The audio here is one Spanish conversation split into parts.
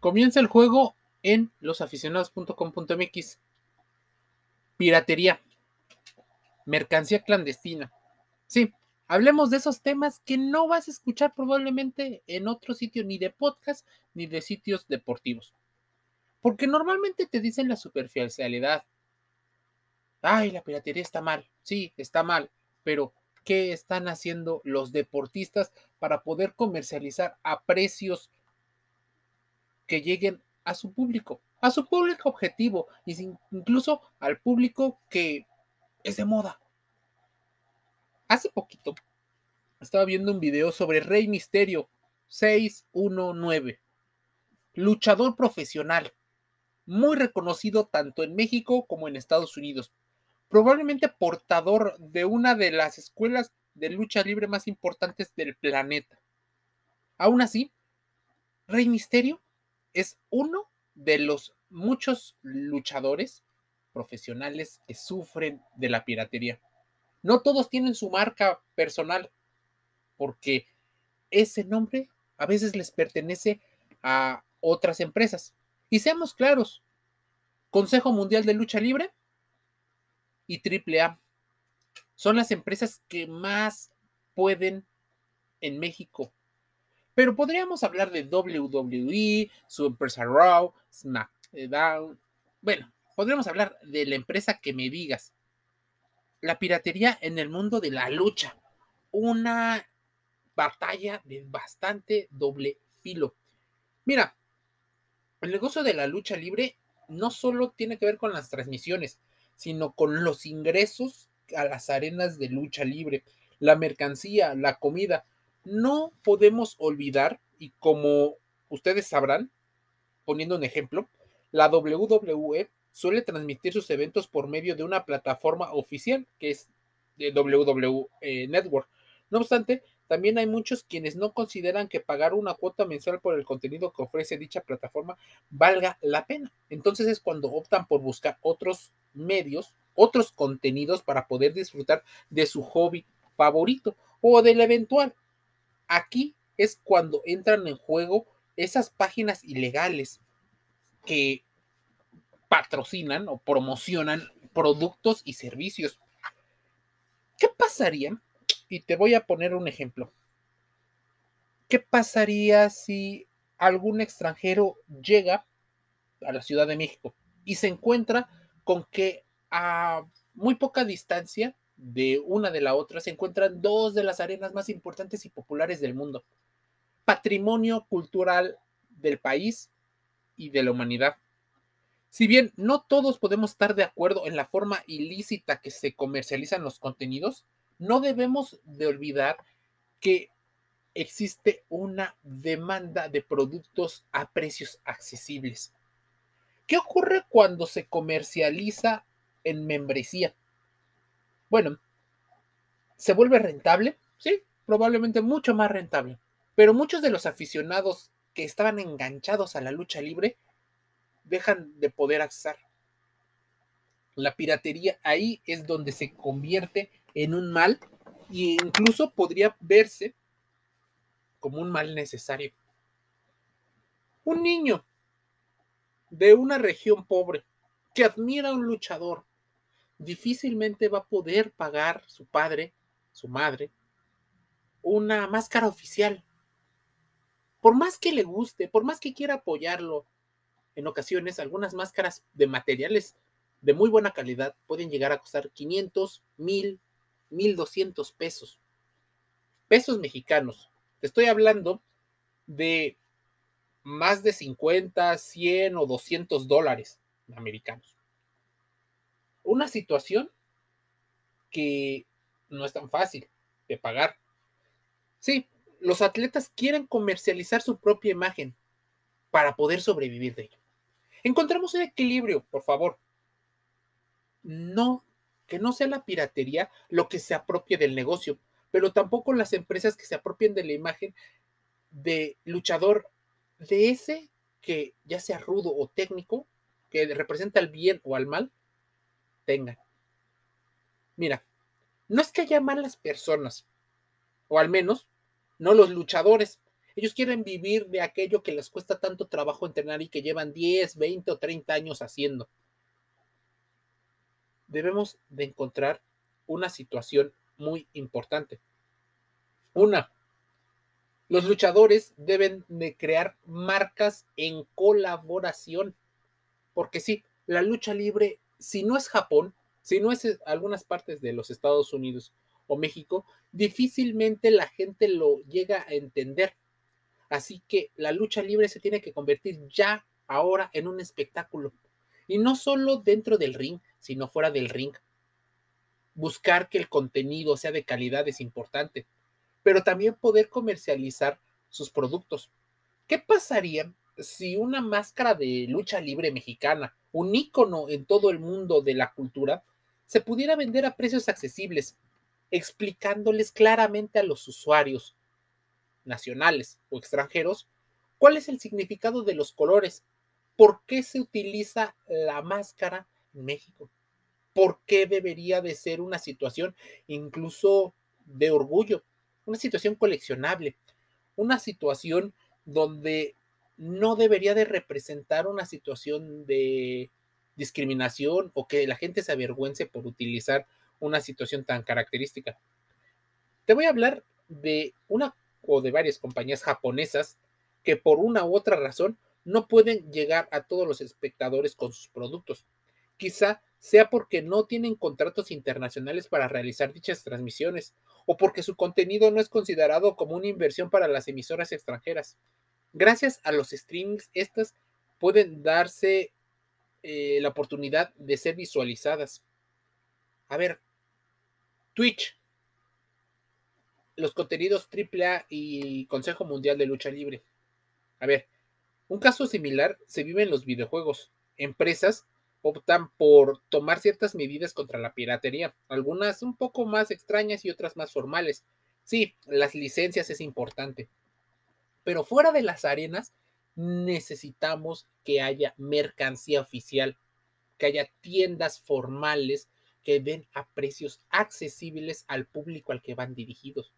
Comienza el juego en losaficionados.com.mx. Piratería. Mercancía clandestina. Sí, hablemos de esos temas que no vas a escuchar probablemente en otro sitio, ni de podcast, ni de sitios deportivos. Porque normalmente te dicen la superficialidad. Ay, la piratería está mal. Sí, está mal. Pero, ¿qué están haciendo los deportistas para poder comercializar a precios que lleguen a su público, a su público objetivo, y incluso al público que es de moda. Hace poquito estaba viendo un video sobre Rey Misterio 619, luchador profesional, muy reconocido tanto en México como en Estados Unidos, probablemente portador de una de las escuelas de lucha libre más importantes del planeta. Aún así, Rey Misterio es uno de los muchos luchadores profesionales que sufren de la piratería. No todos tienen su marca personal, porque ese nombre a veces les pertenece a otras empresas. Y seamos claros, Consejo Mundial de Lucha Libre y AAA son las empresas que más pueden en México pero podríamos hablar de WWE, su empresa Raw, SmackDown. Bueno, podríamos hablar de la empresa que me digas. La piratería en el mundo de la lucha. Una batalla de bastante doble filo. Mira, el negocio de la lucha libre no solo tiene que ver con las transmisiones, sino con los ingresos a las arenas de lucha libre, la mercancía, la comida no podemos olvidar, y como ustedes sabrán, poniendo un ejemplo, la WWE suele transmitir sus eventos por medio de una plataforma oficial que es WWE Network. No obstante, también hay muchos quienes no consideran que pagar una cuota mensual por el contenido que ofrece dicha plataforma valga la pena. Entonces es cuando optan por buscar otros medios, otros contenidos para poder disfrutar de su hobby favorito o del eventual Aquí es cuando entran en juego esas páginas ilegales que patrocinan o promocionan productos y servicios. ¿Qué pasaría? Y te voy a poner un ejemplo. ¿Qué pasaría si algún extranjero llega a la Ciudad de México y se encuentra con que a muy poca distancia de una de la otra se encuentran dos de las arenas más importantes y populares del mundo. Patrimonio cultural del país y de la humanidad. Si bien no todos podemos estar de acuerdo en la forma ilícita que se comercializan los contenidos, no debemos de olvidar que existe una demanda de productos a precios accesibles. ¿Qué ocurre cuando se comercializa en membresía? Bueno, ¿se vuelve rentable? Sí, probablemente mucho más rentable. Pero muchos de los aficionados que estaban enganchados a la lucha libre dejan de poder acceder. La piratería ahí es donde se convierte en un mal e incluso podría verse como un mal necesario. Un niño de una región pobre que admira a un luchador difícilmente va a poder pagar su padre, su madre, una máscara oficial. Por más que le guste, por más que quiera apoyarlo, en ocasiones algunas máscaras de materiales de muy buena calidad pueden llegar a costar 500, 1000, 1200 pesos. Pesos mexicanos. Te estoy hablando de más de 50, 100 o 200 dólares americanos una situación que no es tan fácil de pagar. Sí, los atletas quieren comercializar su propia imagen para poder sobrevivir de ello. Encontramos un equilibrio, por favor. No, que no sea la piratería lo que se apropie del negocio, pero tampoco las empresas que se apropien de la imagen de luchador de ese que ya sea rudo o técnico, que representa el bien o al mal, tengan. Mira, no es que haya malas personas, o al menos no los luchadores. Ellos quieren vivir de aquello que les cuesta tanto trabajo entrenar y que llevan 10, 20 o 30 años haciendo. Debemos de encontrar una situación muy importante. Una, los luchadores deben de crear marcas en colaboración. Porque sí, la lucha libre, si no es Japón, si no es algunas partes de los Estados Unidos o México, difícilmente la gente lo llega a entender. Así que la lucha libre se tiene que convertir ya ahora en un espectáculo. Y no solo dentro del ring, sino fuera del ring. Buscar que el contenido sea de calidad es importante pero también poder comercializar sus productos. ¿Qué pasaría si una máscara de lucha libre mexicana, un ícono en todo el mundo de la cultura, se pudiera vender a precios accesibles, explicándoles claramente a los usuarios nacionales o extranjeros cuál es el significado de los colores, por qué se utiliza la máscara en México, por qué debería de ser una situación incluso de orgullo una situación coleccionable, una situación donde no debería de representar una situación de discriminación o que la gente se avergüence por utilizar una situación tan característica. Te voy a hablar de una o de varias compañías japonesas que por una u otra razón no pueden llegar a todos los espectadores con sus productos. Quizá sea porque no tienen contratos internacionales para realizar dichas transmisiones o porque su contenido no es considerado como una inversión para las emisoras extranjeras. Gracias a los streamings, estas pueden darse eh, la oportunidad de ser visualizadas. A ver, Twitch, los contenidos AAA y Consejo Mundial de Lucha Libre. A ver, un caso similar se vive en los videojuegos. Empresas optan por tomar ciertas medidas contra la piratería, algunas un poco más extrañas y otras más formales. Sí, las licencias es importante, pero fuera de las arenas necesitamos que haya mercancía oficial, que haya tiendas formales que den a precios accesibles al público al que van dirigidos.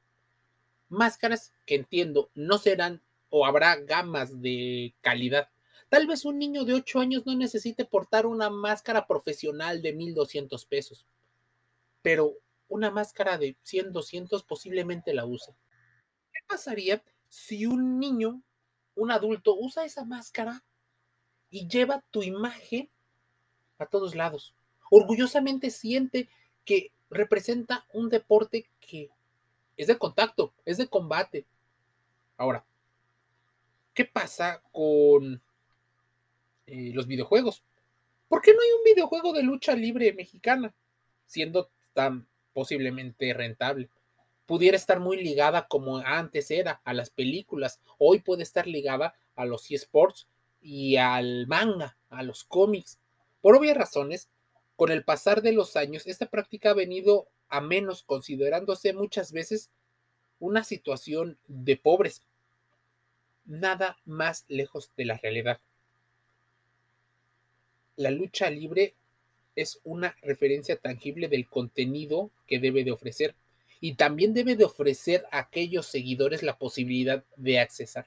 Máscaras que entiendo no serán o habrá gamas de calidad, Tal vez un niño de 8 años no necesite portar una máscara profesional de 1200 pesos, pero una máscara de 100, 200 posiblemente la use. ¿Qué pasaría si un niño, un adulto, usa esa máscara y lleva tu imagen a todos lados? Orgullosamente siente que representa un deporte que es de contacto, es de combate. Ahora, ¿qué pasa con eh, los videojuegos. ¿Por qué no hay un videojuego de lucha libre mexicana? Siendo tan posiblemente rentable. Pudiera estar muy ligada como antes era a las películas. Hoy puede estar ligada a los eSports y al manga, a los cómics. Por obvias razones, con el pasar de los años, esta práctica ha venido a menos, considerándose muchas veces una situación de pobres. Nada más lejos de la realidad la lucha libre es una referencia tangible del contenido que debe de ofrecer y también debe de ofrecer a aquellos seguidores la posibilidad de accesar.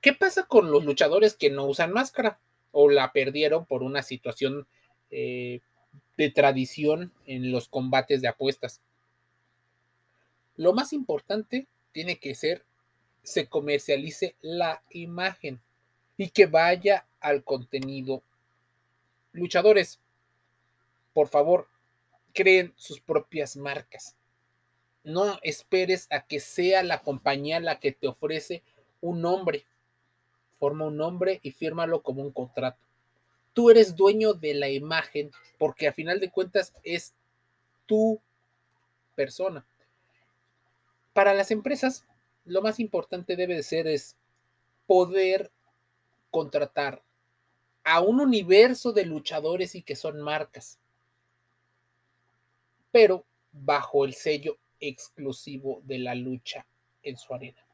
¿Qué pasa con los luchadores que no usan máscara o la perdieron por una situación eh, de tradición en los combates de apuestas? Lo más importante tiene que ser se comercialice la imagen y que vaya al contenido. Luchadores, por favor, creen sus propias marcas. No esperes a que sea la compañía la que te ofrece un nombre. Forma un nombre y fírmalo como un contrato. Tú eres dueño de la imagen porque a final de cuentas es tu persona. Para las empresas, lo más importante debe de ser es poder contratar a un universo de luchadores y que son marcas, pero bajo el sello exclusivo de la lucha en su arena.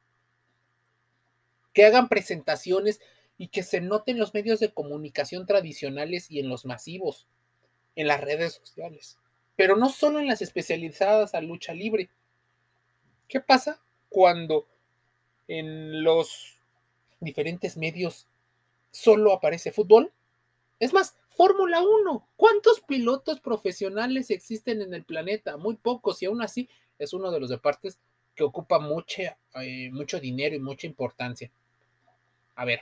Que hagan presentaciones y que se noten los medios de comunicación tradicionales y en los masivos, en las redes sociales, pero no solo en las especializadas a lucha libre. ¿Qué pasa cuando en los diferentes medios solo aparece fútbol. Es más, Fórmula 1. ¿Cuántos pilotos profesionales existen en el planeta? Muy pocos y aún así es uno de los deportes que ocupa eh, mucho dinero y mucha importancia. A ver,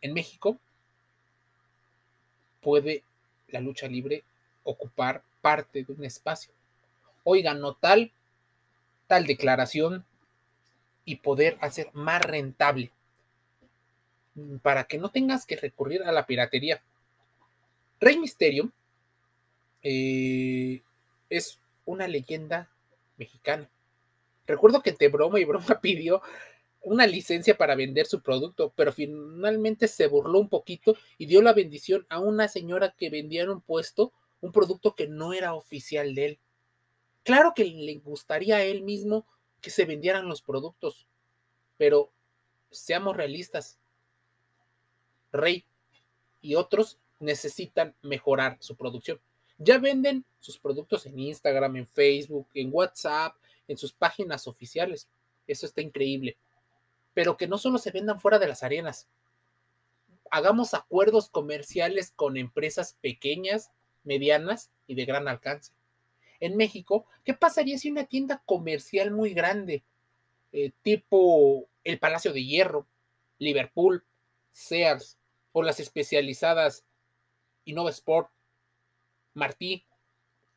en México puede la lucha libre ocupar parte de un espacio. Oiga, no tal, tal declaración y poder hacer más rentable para que no tengas que recurrir a la piratería. Rey Misterio eh, es una leyenda mexicana. Recuerdo que te broma y broma pidió una licencia para vender su producto, pero finalmente se burló un poquito y dio la bendición a una señora que vendía en un puesto un producto que no era oficial de él. Claro que le gustaría a él mismo que se vendieran los productos, pero seamos realistas. Rey y otros necesitan mejorar su producción. Ya venden sus productos en Instagram, en Facebook, en WhatsApp, en sus páginas oficiales. Eso está increíble. Pero que no solo se vendan fuera de las arenas. Hagamos acuerdos comerciales con empresas pequeñas, medianas y de gran alcance. En México, ¿qué pasaría si una tienda comercial muy grande, eh, tipo el Palacio de Hierro, Liverpool, Sears o las especializadas Innova Sport, Martí,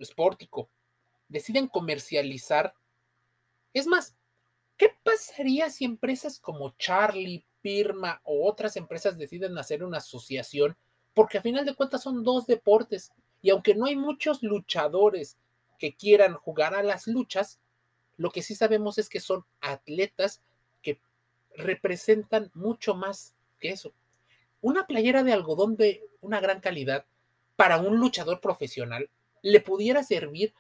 Sportico, deciden comercializar. Es más, ¿qué pasaría si empresas como Charlie, Pirma o otras empresas deciden hacer una asociación? Porque a final de cuentas son dos deportes y aunque no hay muchos luchadores que quieran jugar a las luchas, lo que sí sabemos es que son atletas que representan mucho más que eso. Una playera de algodón de una gran calidad para un luchador profesional le pudiera servir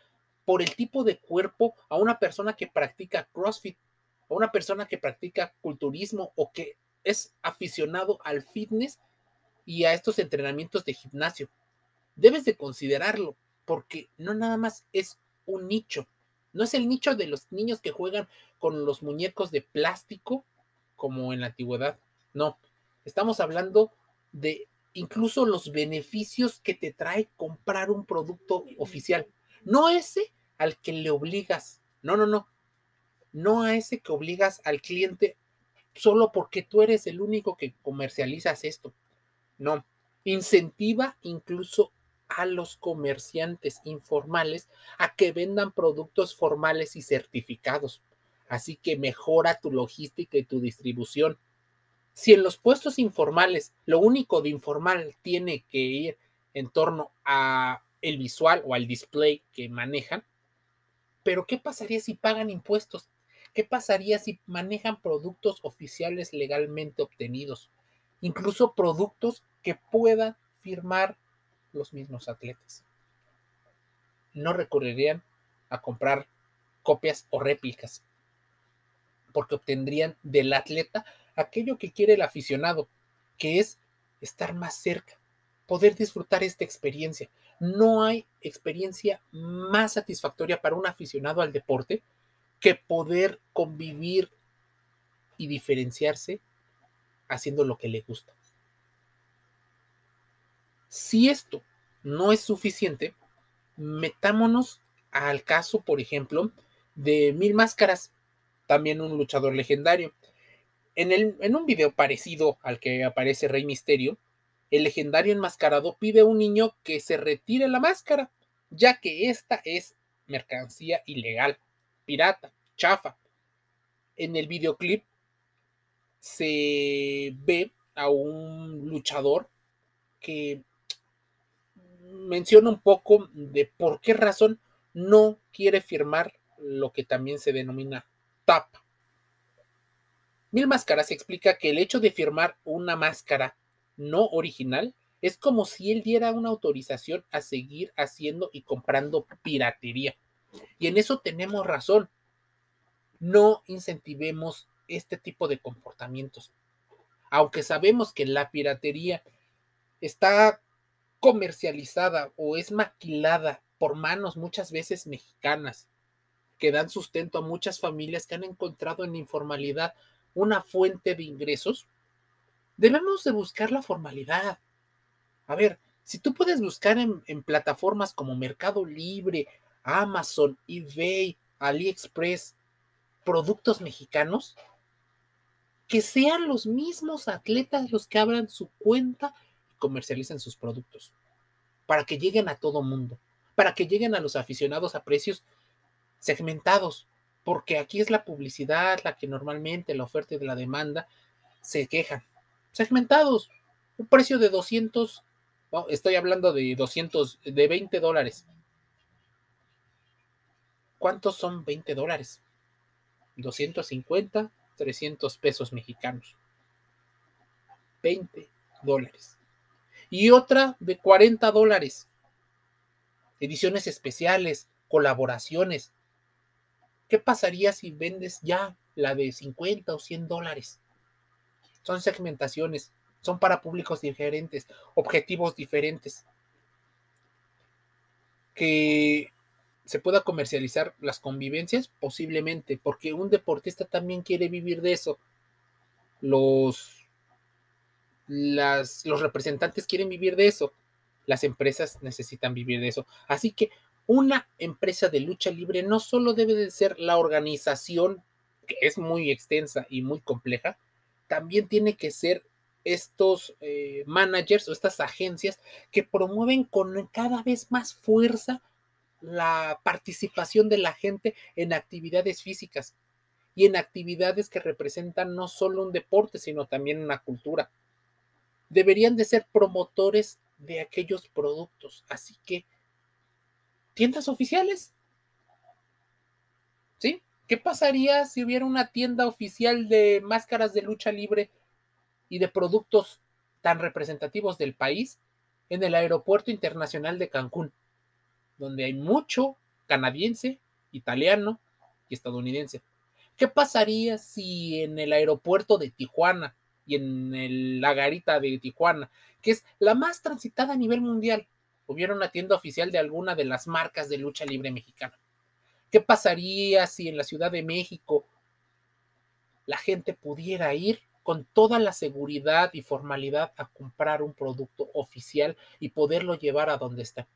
por el tipo de cuerpo a una persona que practica CrossFit, a una persona que practica culturismo o que es aficionado al fitness y a estos entrenamientos de gimnasio. Debes de considerarlo porque no nada más es un nicho, no es el nicho de los niños que juegan con los muñecos de plástico como en la antigüedad, no, estamos hablando de incluso los beneficios que te trae comprar un producto oficial. No ese al que le obligas, no, no, no, no a ese que obligas al cliente solo porque tú eres el único que comercializas esto. No, incentiva incluso a los comerciantes informales a que vendan productos formales y certificados. Así que mejora tu logística y tu distribución. Si en los puestos informales lo único de informal tiene que ir en torno a el visual o al display que manejan, pero ¿qué pasaría si pagan impuestos? ¿Qué pasaría si manejan productos oficiales legalmente obtenidos? Incluso productos que puedan firmar los mismos atletas. No recurrirían a comprar copias o réplicas, porque obtendrían del atleta aquello que quiere el aficionado, que es estar más cerca, poder disfrutar esta experiencia. No hay experiencia más satisfactoria para un aficionado al deporte que poder convivir y diferenciarse haciendo lo que le gusta. Si esto no es suficiente, metámonos al caso, por ejemplo, de Mil Máscaras, también un luchador legendario. En, un video parecido al que aparece Rey Misterio, el legendario enmascarado pide a un niño que se retire la máscara, ya que esta es mercancía ilegal, pirata, chafa. En el videoclip se ve a un luchador que menciona un poco de por qué razón no quiere firmar lo que también se denomina tapa. Mil Máscaras explica que el hecho de firmar una máscara no original es como si él diera una autorización a seguir haciendo y comprando piratería. Y en eso tenemos razón. No incentivemos este tipo de comportamientos. Aunque sabemos que la piratería está comercializada o es maquilada por manos muchas veces mexicanas, que dan sustento a muchas familias que han encontrado en informalidad una fuente de ingresos, debemos de buscar la formalidad. A ver, si tú puedes buscar en, en plataformas como Mercado Libre, Amazon, eBay, AliExpress, productos mexicanos, que sean los mismos atletas los que abran su cuenta y comercialicen sus productos, para que lleguen a todo mundo, para que lleguen a los aficionados a precios segmentados, porque aquí es la publicidad la que normalmente la oferta y la demanda se quejan. Segmentados, un precio de 200, estoy hablando de 200, de 20 dólares. ¿Cuántos son 20 dólares? 250, 300 pesos mexicanos. 20 dólares. Y otra de 40 dólares. Ediciones especiales, colaboraciones. ¿Qué pasaría si vendes ya la de 50 o 100 dólares? Son segmentaciones, son para públicos diferentes, objetivos diferentes. Que se pueda comercializar las convivencias, posiblemente, porque un deportista también quiere vivir de eso. Los, las, los representantes quieren vivir de eso. Las empresas necesitan vivir de eso. Así que una empresa de lucha libre no solo debe de ser la organización, que es muy extensa y muy compleja, también tiene que ser estos eh, managers o estas agencias que promueven con cada vez más fuerza la participación de la gente en actividades físicas y en actividades que representan no solo un deporte, sino también una cultura. Deberían de ser promotores de aquellos productos. Así que, tiendas oficiales. ¿Sí? ¿Qué pasaría si hubiera una tienda oficial de máscaras de lucha libre y de productos tan representativos del país en el Aeropuerto Internacional de Cancún? donde hay mucho canadiense, italiano y estadounidense. ¿Qué pasaría si en el aeropuerto de Tijuana y en la garita de Tijuana, que es la más transitada a nivel mundial, hubiera una tienda oficial de alguna de las marcas de lucha libre mexicana? ¿Qué pasaría si en la Ciudad de México la gente pudiera ir con toda la seguridad y formalidad a comprar un producto oficial y poderlo llevar a donde está?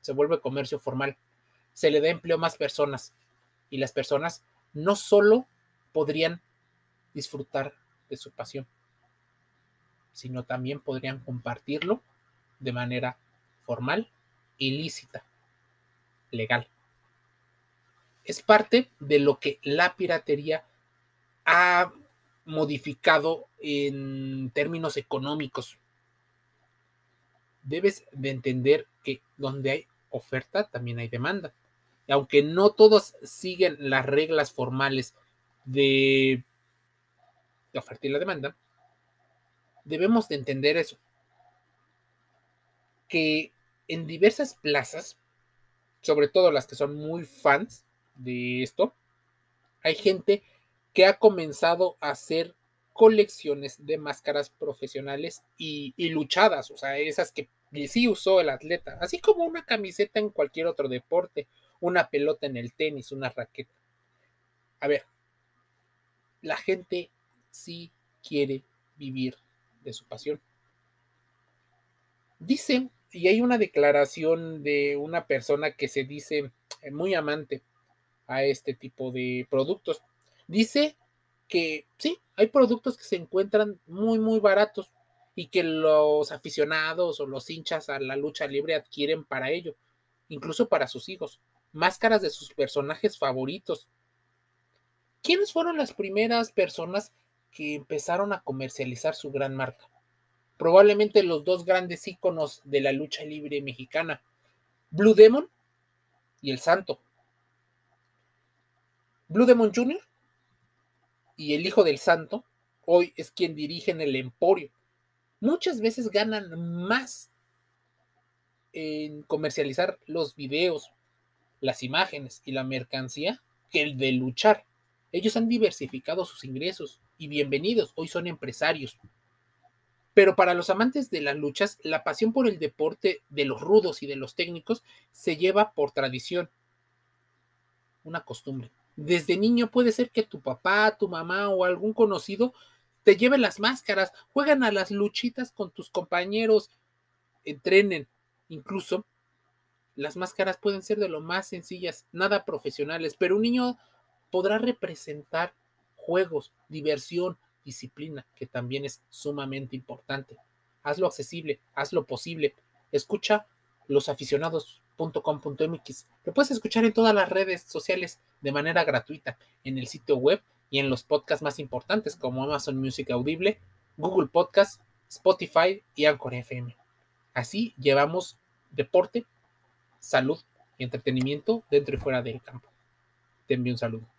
se vuelve comercio formal, se le da empleo a más personas y las personas no solo podrían disfrutar de su pasión, sino también podrían compartirlo de manera formal, ilícita, legal. Es parte de lo que la piratería ha modificado en términos económicos debes de entender que donde hay oferta también hay demanda. Y aunque no todos siguen las reglas formales de la oferta y la demanda, debemos de entender eso. Que en diversas plazas, sobre todo las que son muy fans de esto, hay gente que ha comenzado a hacer colecciones de máscaras profesionales y, luchadas, o sea, esas que sí usó el atleta, así como una camiseta en cualquier otro deporte, una pelota en el tenis, una raqueta. A ver, la gente sí quiere vivir de su pasión. Dice, y hay una declaración de una persona que se dice muy amante a este tipo de productos. Dice que sí, hay productos que se encuentran muy, muy baratos y que los aficionados o los hinchas a la lucha libre adquieren para ello, incluso para sus hijos, máscaras de sus personajes favoritos. ¿Quiénes fueron las primeras personas que empezaron a comercializar su gran marca? Probablemente los dos grandes íconos de la lucha libre mexicana, Blue Demon y El Santo. Blue Demon Jr y el hijo del santo hoy es quien dirige el emporio. Muchas veces ganan más en comercializar los videos, las imágenes y la mercancía que el de luchar. Ellos han diversificado sus ingresos y bienvenidos, hoy son empresarios. Pero para los amantes de las luchas, la pasión por el deporte de los rudos y de los técnicos se lleva por tradición, una costumbre Desde niño puede ser que tu papá, tu mamá o algún conocido te lleve las máscaras, juegan a las luchitas con tus compañeros, entrenen. Incluso las máscaras pueden ser de lo más sencillas, nada profesionales, pero un niño podrá representar juegos, diversión, disciplina, que también es sumamente importante. Hazlo accesible, hazlo posible. Escucha losaficionados.com.mx. Lo puedes escuchar en todas las redes sociales de manera gratuita, en el sitio web y en los podcasts más importantes como Amazon Music Audible, Google Podcast, Spotify y Anchor FM. Así llevamos deporte, salud y entretenimiento dentro y fuera del campo. Te envío un saludo.